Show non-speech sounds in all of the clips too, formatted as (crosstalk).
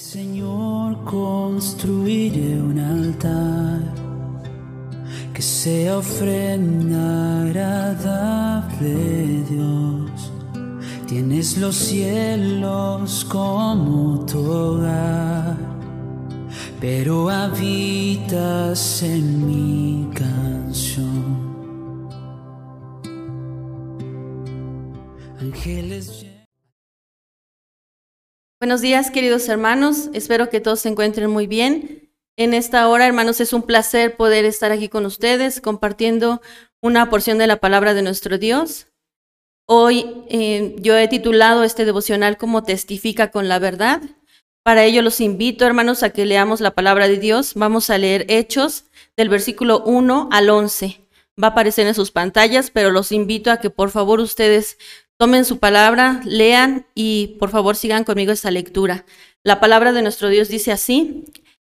Señor, construiré un altar que sea ofrenda agradable, Dios. Tienes los cielos como tu hogar, pero habitas en mi canción. Ángeles. Buenos días, queridos hermanos. Espero que todos se encuentren muy bien. En esta hora, hermanos, es un placer poder estar aquí con ustedes compartiendo una porción de la palabra de nuestro Dios. Hoy eh, yo he titulado este devocional como Testifica con la verdad. Para ello los invito, hermanos, a que leamos la palabra de Dios. Vamos a leer Hechos del versículo 1 al 11. Va a aparecer en sus pantallas, pero los invito a que por favor ustedes Tomen su palabra, lean y por favor sigan conmigo esta lectura. La palabra de nuestro Dios dice así.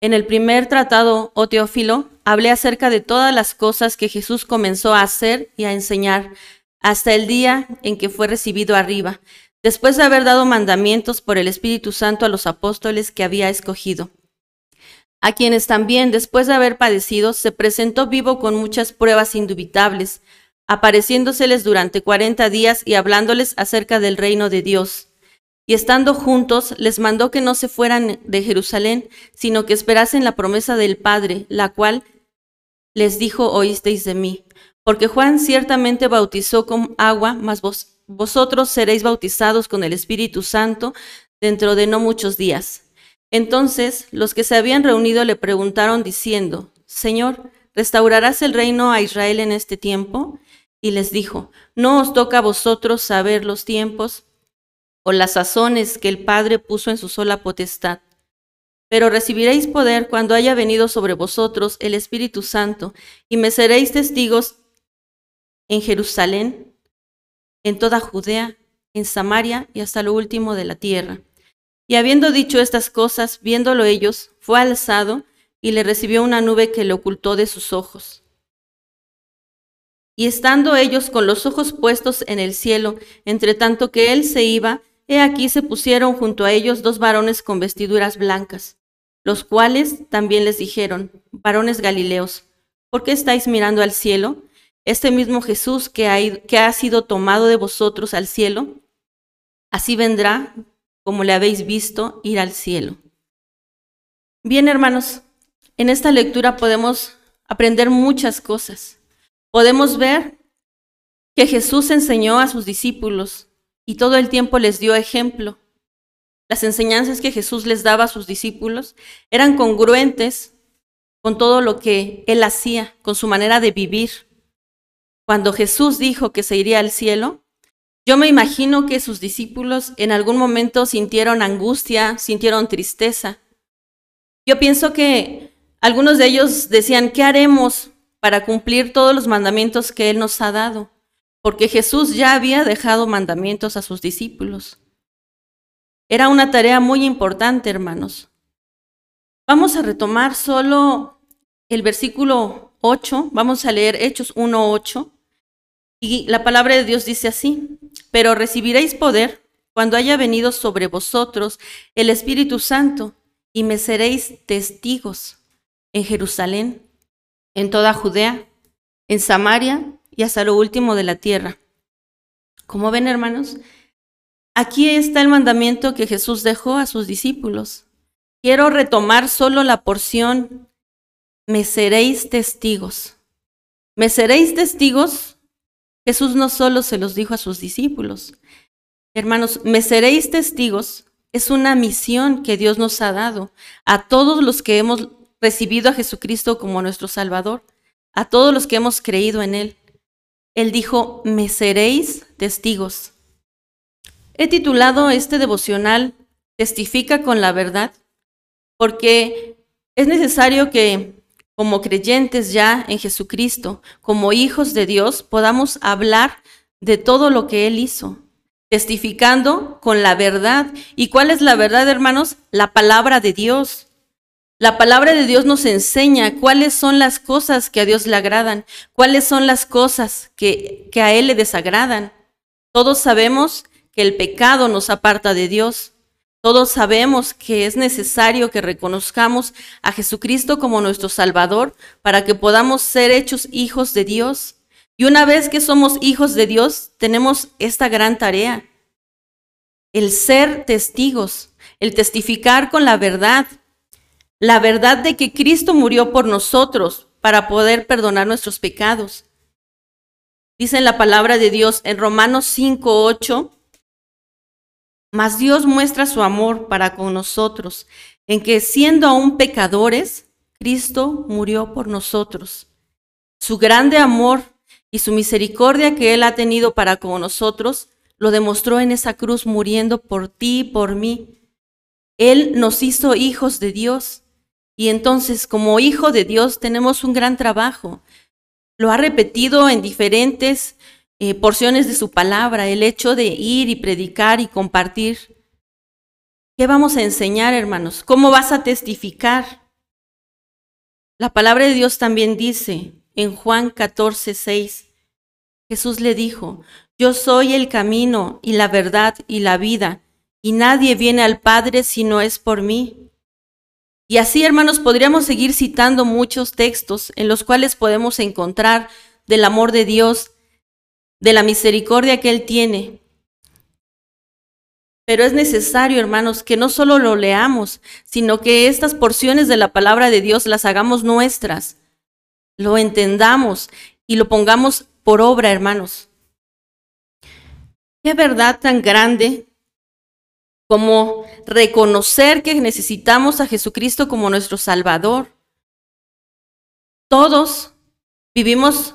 En el primer tratado, oh Teófilo, hablé acerca de todas las cosas que Jesús comenzó a hacer y a enseñar hasta el día en que fue recibido arriba, después de haber dado mandamientos por el Espíritu Santo a los apóstoles que había escogido, a quienes también, después de haber padecido, se presentó vivo con muchas pruebas indubitables, apareciéndoseles durante cuarenta días y hablándoles acerca del reino de Dios. Y estando juntos, les mandó que no se fueran de Jerusalén, sino que esperasen la promesa del Padre, la cual les dijo, oísteis de mí. Porque Juan ciertamente bautizó con agua, mas vos, vosotros seréis bautizados con el Espíritu Santo dentro de no muchos días. Entonces los que se habían reunido le preguntaron diciendo, Señor, ¿restaurarás el reino a Israel en este tiempo? Y les dijo, no os toca a vosotros saber los tiempos o las sazones que el Padre puso en su sola potestad, pero recibiréis poder cuando haya venido sobre vosotros el Espíritu Santo, y me seréis testigos en Jerusalén, en toda Judea, en Samaria y hasta lo último de la tierra. Y habiendo dicho estas cosas, viéndolo ellos, fue alzado y le recibió una nube que le ocultó de sus ojos. Y estando ellos con los ojos puestos en el cielo, entre tanto que él se iba, he aquí se pusieron junto a ellos dos varones con vestiduras blancas, los cuales también les dijeron, varones Galileos, ¿por qué estáis mirando al cielo? Este mismo Jesús que ha, que ha sido tomado de vosotros al cielo, así vendrá como le habéis visto ir al cielo. Bien, hermanos, en esta lectura podemos aprender muchas cosas podemos ver que Jesús enseñó a sus discípulos y todo el tiempo les dio ejemplo. Las enseñanzas que Jesús les daba a sus discípulos eran congruentes con todo lo que él hacía, con su manera de vivir. Cuando Jesús dijo que se iría al cielo, yo me imagino que sus discípulos en algún momento sintieron angustia, sintieron tristeza. Yo pienso que algunos de ellos decían, ¿qué haremos? Para cumplir todos los mandamientos que Él nos ha dado, porque Jesús ya había dejado mandamientos a sus discípulos. Era una tarea muy importante, hermanos. Vamos a retomar solo el versículo 8, vamos a leer Hechos 1.8, y la palabra de Dios dice así, pero recibiréis poder cuando haya venido sobre vosotros el Espíritu Santo, y me seréis testigos en Jerusalén, en toda Judea, en Samaria y hasta lo último de la tierra. Como ven, hermanos, aquí está el mandamiento que Jesús dejó a sus discípulos. Quiero retomar solo la porción, me seréis testigos. Me seréis testigos. Jesús no solo se los dijo a sus discípulos. Hermanos, me seréis testigos es una misión que Dios nos ha dado a todos los que hemos recibido a Jesucristo como nuestro Salvador, a todos los que hemos creído en Él. Él dijo, me seréis testigos. He titulado este devocional Testifica con la verdad, porque es necesario que como creyentes ya en Jesucristo, como hijos de Dios, podamos hablar de todo lo que Él hizo, testificando con la verdad. ¿Y cuál es la verdad, hermanos? La palabra de Dios. La palabra de Dios nos enseña cuáles son las cosas que a Dios le agradan, cuáles son las cosas que, que a Él le desagradan. Todos sabemos que el pecado nos aparta de Dios. Todos sabemos que es necesario que reconozcamos a Jesucristo como nuestro Salvador para que podamos ser hechos hijos de Dios. Y una vez que somos hijos de Dios, tenemos esta gran tarea, el ser testigos, el testificar con la verdad, la verdad de que Cristo murió por nosotros para poder perdonar nuestros pecados. Dice en la palabra de Dios en Romanos 5, 8, mas Dios muestra su amor para con nosotros, en que siendo aún pecadores, Cristo murió por nosotros. Su grande amor y su misericordia que Él ha tenido para con nosotros, lo demostró en esa cruz muriendo por ti y por mí. Él nos hizo hijos de Dios y entonces como hijo de Dios tenemos un gran trabajo. Lo ha repetido en diferentes eh, porciones de su palabra, el hecho de ir y predicar y compartir. ¿Qué vamos a enseñar, hermanos? ¿Cómo vas a testificar? La palabra de Dios también dice en Juan 14, 6, Jesús le dijo, yo soy el camino y la verdad y la vida, y nadie viene al Padre si no es por mí. Y así, hermanos, podríamos seguir citando muchos textos en los cuales podemos encontrar del amor de Dios, de la misericordia que Él tiene. Pero es necesario, hermanos, que no solo lo leamos, sino que estas porciones de la palabra de Dios las hagamos nuestras, lo entendamos y lo pongamos por obra, hermanos. Qué verdad tan grande como reconocer que necesitamos a Jesucristo como nuestro Salvador. Todos vivimos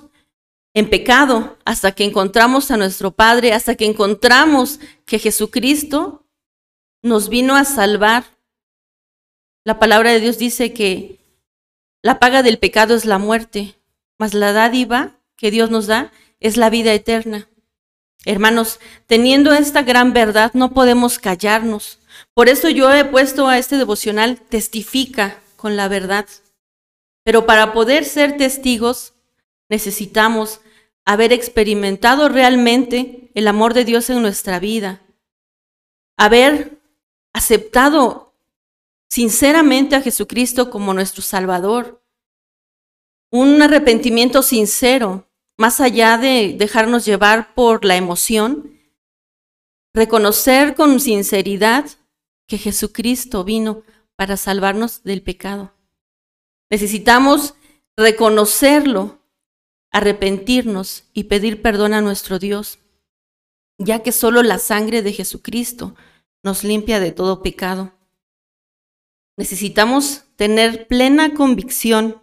en pecado hasta que encontramos a nuestro Padre, hasta que encontramos que Jesucristo nos vino a salvar. La palabra de Dios dice que la paga del pecado es la muerte, mas la dádiva que Dios nos da es la vida eterna. Hermanos, teniendo esta gran verdad, no podemos callarnos. Por eso yo he puesto a este devocional, testifica con la verdad. Pero para poder ser testigos, necesitamos haber experimentado realmente el amor de Dios en nuestra vida, haber aceptado sinceramente a Jesucristo como nuestro Salvador, un arrepentimiento sincero, más allá de dejarnos llevar por la emoción, reconocer con sinceridad que Jesucristo vino para salvarnos del pecado. Necesitamos reconocerlo arrepentirnos y pedir perdón a nuestro Dios, ya que solo la sangre de Jesucristo nos limpia de todo pecado. Necesitamos tener plena convicción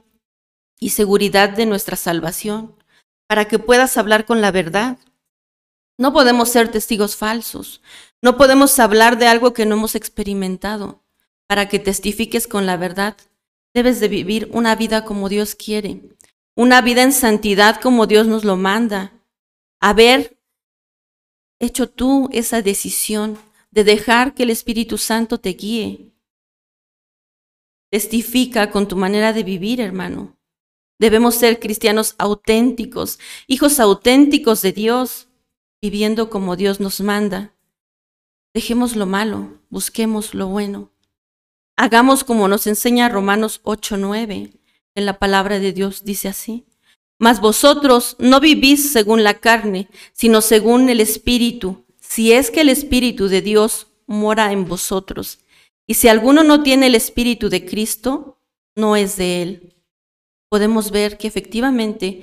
y seguridad de nuestra salvación para que puedas hablar con la verdad. No podemos ser testigos falsos, no podemos hablar de algo que no hemos experimentado. Para que testifiques con la verdad, debes de vivir una vida como Dios quiere, una vida en santidad como Dios nos lo manda. Haber hecho tú esa decisión de dejar que el Espíritu Santo te guíe. Testifica con tu manera de vivir, hermano. Debemos ser cristianos auténticos, hijos auténticos de Dios, viviendo como Dios nos manda. Dejemos lo malo, busquemos lo bueno. Hagamos como nos enseña Romanos 8:9 en la palabra de Dios dice así. Mas vosotros no vivís según la carne, sino según el Espíritu, si es que el Espíritu de Dios mora en vosotros. Y si alguno no tiene el Espíritu de Cristo, no es de él. Podemos ver que efectivamente,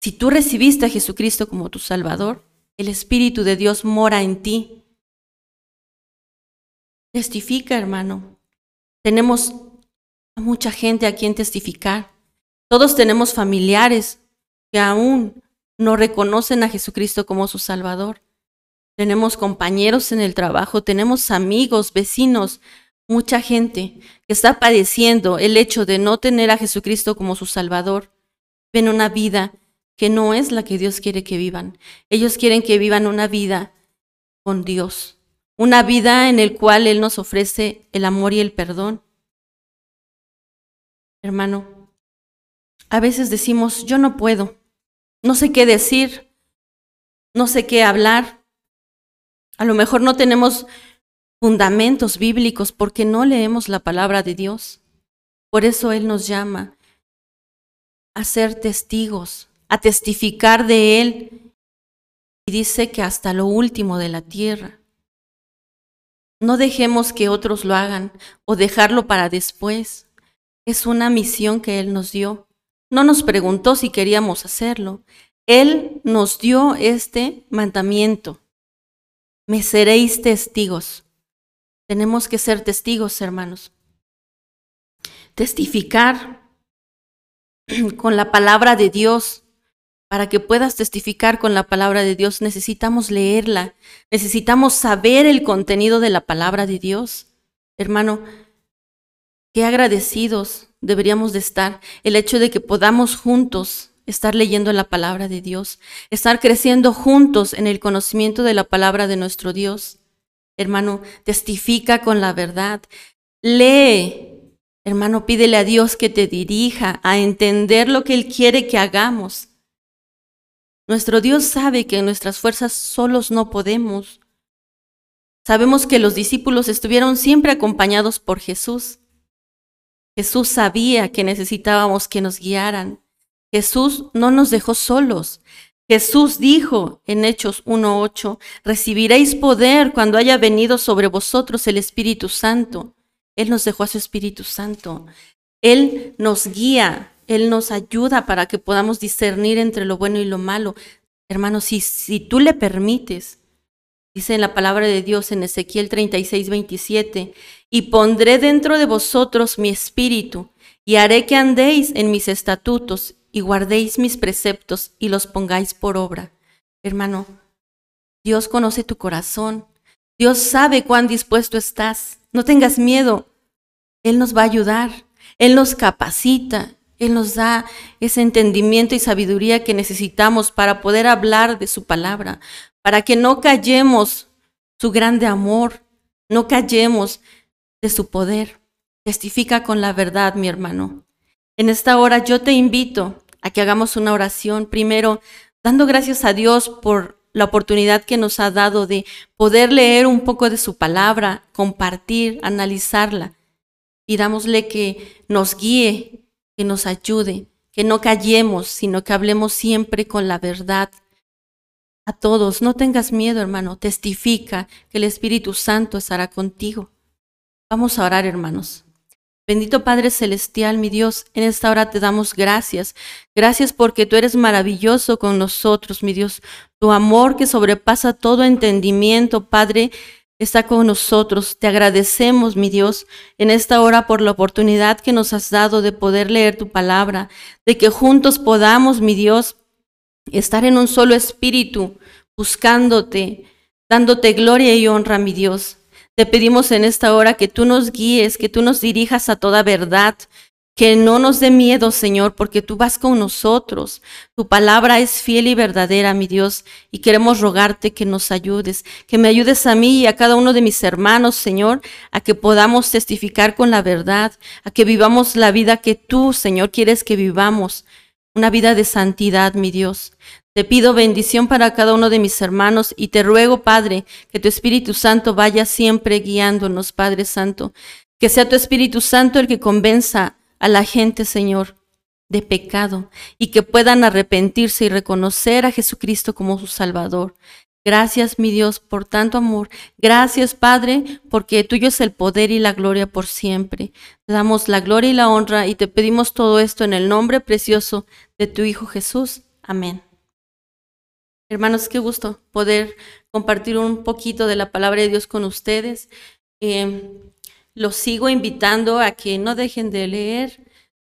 si tú recibiste a Jesucristo como tu Salvador, el Espíritu de Dios mora en ti. Testifica, hermano. Tenemos mucha gente a quien testificar. Todos tenemos familiares que aún no reconocen a Jesucristo como su Salvador. Tenemos compañeros en el trabajo, tenemos amigos, vecinos, mucha gente que está padeciendo el hecho de no tener a Jesucristo como su Salvador. Ven una vida que no es la que Dios quiere que vivan. Ellos quieren que vivan una vida con Dios, una vida en el cual Él nos ofrece el amor y el perdón. Hermano, a veces decimos, yo no puedo, no sé qué decir, no sé qué hablar. A lo mejor no tenemos fundamentos bíblicos porque no leemos la palabra de Dios. Por eso Él nos llama a ser testigos, a testificar de Él. Y dice que hasta lo último de la tierra. No dejemos que otros lo hagan o dejarlo para después. Es una misión que Él nos dio. No nos preguntó si queríamos hacerlo. Él nos dio este mandamiento. Me seréis testigos. Tenemos que ser testigos, hermanos. Testificar (clears throat) con la palabra de Dios. Para que puedas testificar con la palabra de Dios, necesitamos leerla, necesitamos saber el contenido de la palabra de Dios. Hermano, qué agradecidos deberíamos de estar el hecho de que podamos juntos estar leyendo la palabra de Dios, estar creciendo juntos en el conocimiento de la palabra de nuestro Dios. Hermano, testifica con la verdad. Lee. Hermano, pídele a Dios que te dirija a entender lo que Él quiere que hagamos. Nuestro Dios sabe que en nuestras fuerzas solos no podemos. Sabemos que los discípulos estuvieron siempre acompañados por Jesús. Jesús sabía que necesitábamos que nos guiaran. Jesús no nos dejó solos. Jesús dijo en Hechos 1.8, recibiréis poder cuando haya venido sobre vosotros el Espíritu Santo. Él nos dejó a su Espíritu Santo. Él nos guía, Él nos ayuda para que podamos discernir entre lo bueno y lo malo. Hermanos, si, si tú le permites, dice en la palabra de Dios en Ezequiel 36, 27, y pondré dentro de vosotros mi espíritu, y haré que andéis en mis estatutos y guardéis mis preceptos y los pongáis por obra. Hermano, Dios conoce tu corazón. Dios sabe cuán dispuesto estás. No tengas miedo. Él nos va a ayudar. Él nos capacita. Él nos da ese entendimiento y sabiduría que necesitamos para poder hablar de su palabra, para que no callemos su grande amor, no callemos de su poder. Testifica con la verdad, mi hermano. En esta hora yo te invito a que hagamos una oración primero dando gracias a Dios por la oportunidad que nos ha dado de poder leer un poco de su palabra, compartir, analizarla. Pidámosle que nos guíe, que nos ayude, que no callemos, sino que hablemos siempre con la verdad. A todos, no tengas miedo, hermano, testifica que el Espíritu Santo estará contigo. Vamos a orar, hermanos. Bendito Padre Celestial, mi Dios, en esta hora te damos gracias. Gracias porque tú eres maravilloso con nosotros, mi Dios. Tu amor que sobrepasa todo entendimiento, Padre, está con nosotros. Te agradecemos, mi Dios, en esta hora por la oportunidad que nos has dado de poder leer tu palabra, de que juntos podamos, mi Dios, estar en un solo espíritu, buscándote, dándote gloria y honra, mi Dios. Te pedimos en esta hora que tú nos guíes, que tú nos dirijas a toda verdad, que no nos dé miedo, Señor, porque tú vas con nosotros. Tu palabra es fiel y verdadera, mi Dios, y queremos rogarte que nos ayudes, que me ayudes a mí y a cada uno de mis hermanos, Señor, a que podamos testificar con la verdad, a que vivamos la vida que tú, Señor, quieres que vivamos, una vida de santidad, mi Dios. Te pido bendición para cada uno de mis hermanos y te ruego, Padre, que tu Espíritu Santo vaya siempre guiándonos, Padre Santo. Que sea tu Espíritu Santo el que convenza a la gente, Señor, de pecado y que puedan arrepentirse y reconocer a Jesucristo como su Salvador. Gracias, mi Dios, por tanto amor. Gracias, Padre, porque tuyo es el poder y la gloria por siempre. Te damos la gloria y la honra y te pedimos todo esto en el nombre precioso de tu Hijo Jesús. Amén. Hermanos, qué gusto poder compartir un poquito de la palabra de Dios con ustedes. Eh, los sigo invitando a que no dejen de leer.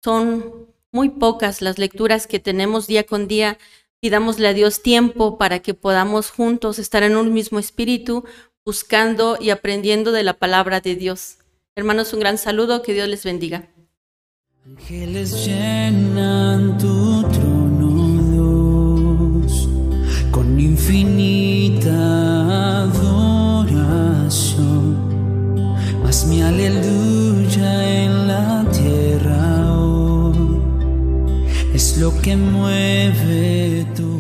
Son muy pocas las lecturas que tenemos día con día. Pidámosle a Dios tiempo para que podamos juntos estar en un mismo espíritu, buscando y aprendiendo de la palabra de Dios. Hermanos, un gran saludo, que Dios les bendiga. Ángeles llenan tu trono, con infinita adoración. Mi aleluya lo que mueve tu